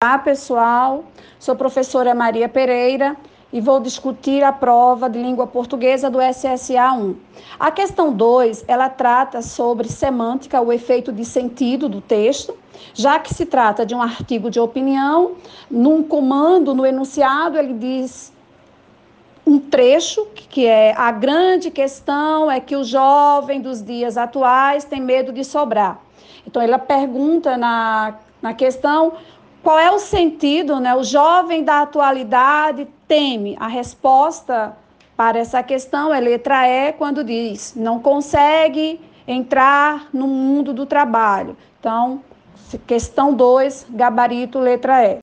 Olá, pessoal. Sou professora Maria Pereira e vou discutir a prova de língua portuguesa do SSA 1. A questão 2, ela trata sobre semântica, o efeito de sentido do texto, já que se trata de um artigo de opinião, num comando, no enunciado, ele diz um trecho que é a grande questão é que o jovem dos dias atuais tem medo de sobrar. Então ela pergunta na, na questão qual é o sentido, né? O jovem da atualidade teme. A resposta para essa questão é letra E, quando diz não consegue entrar no mundo do trabalho. Então, questão 2, gabarito letra E.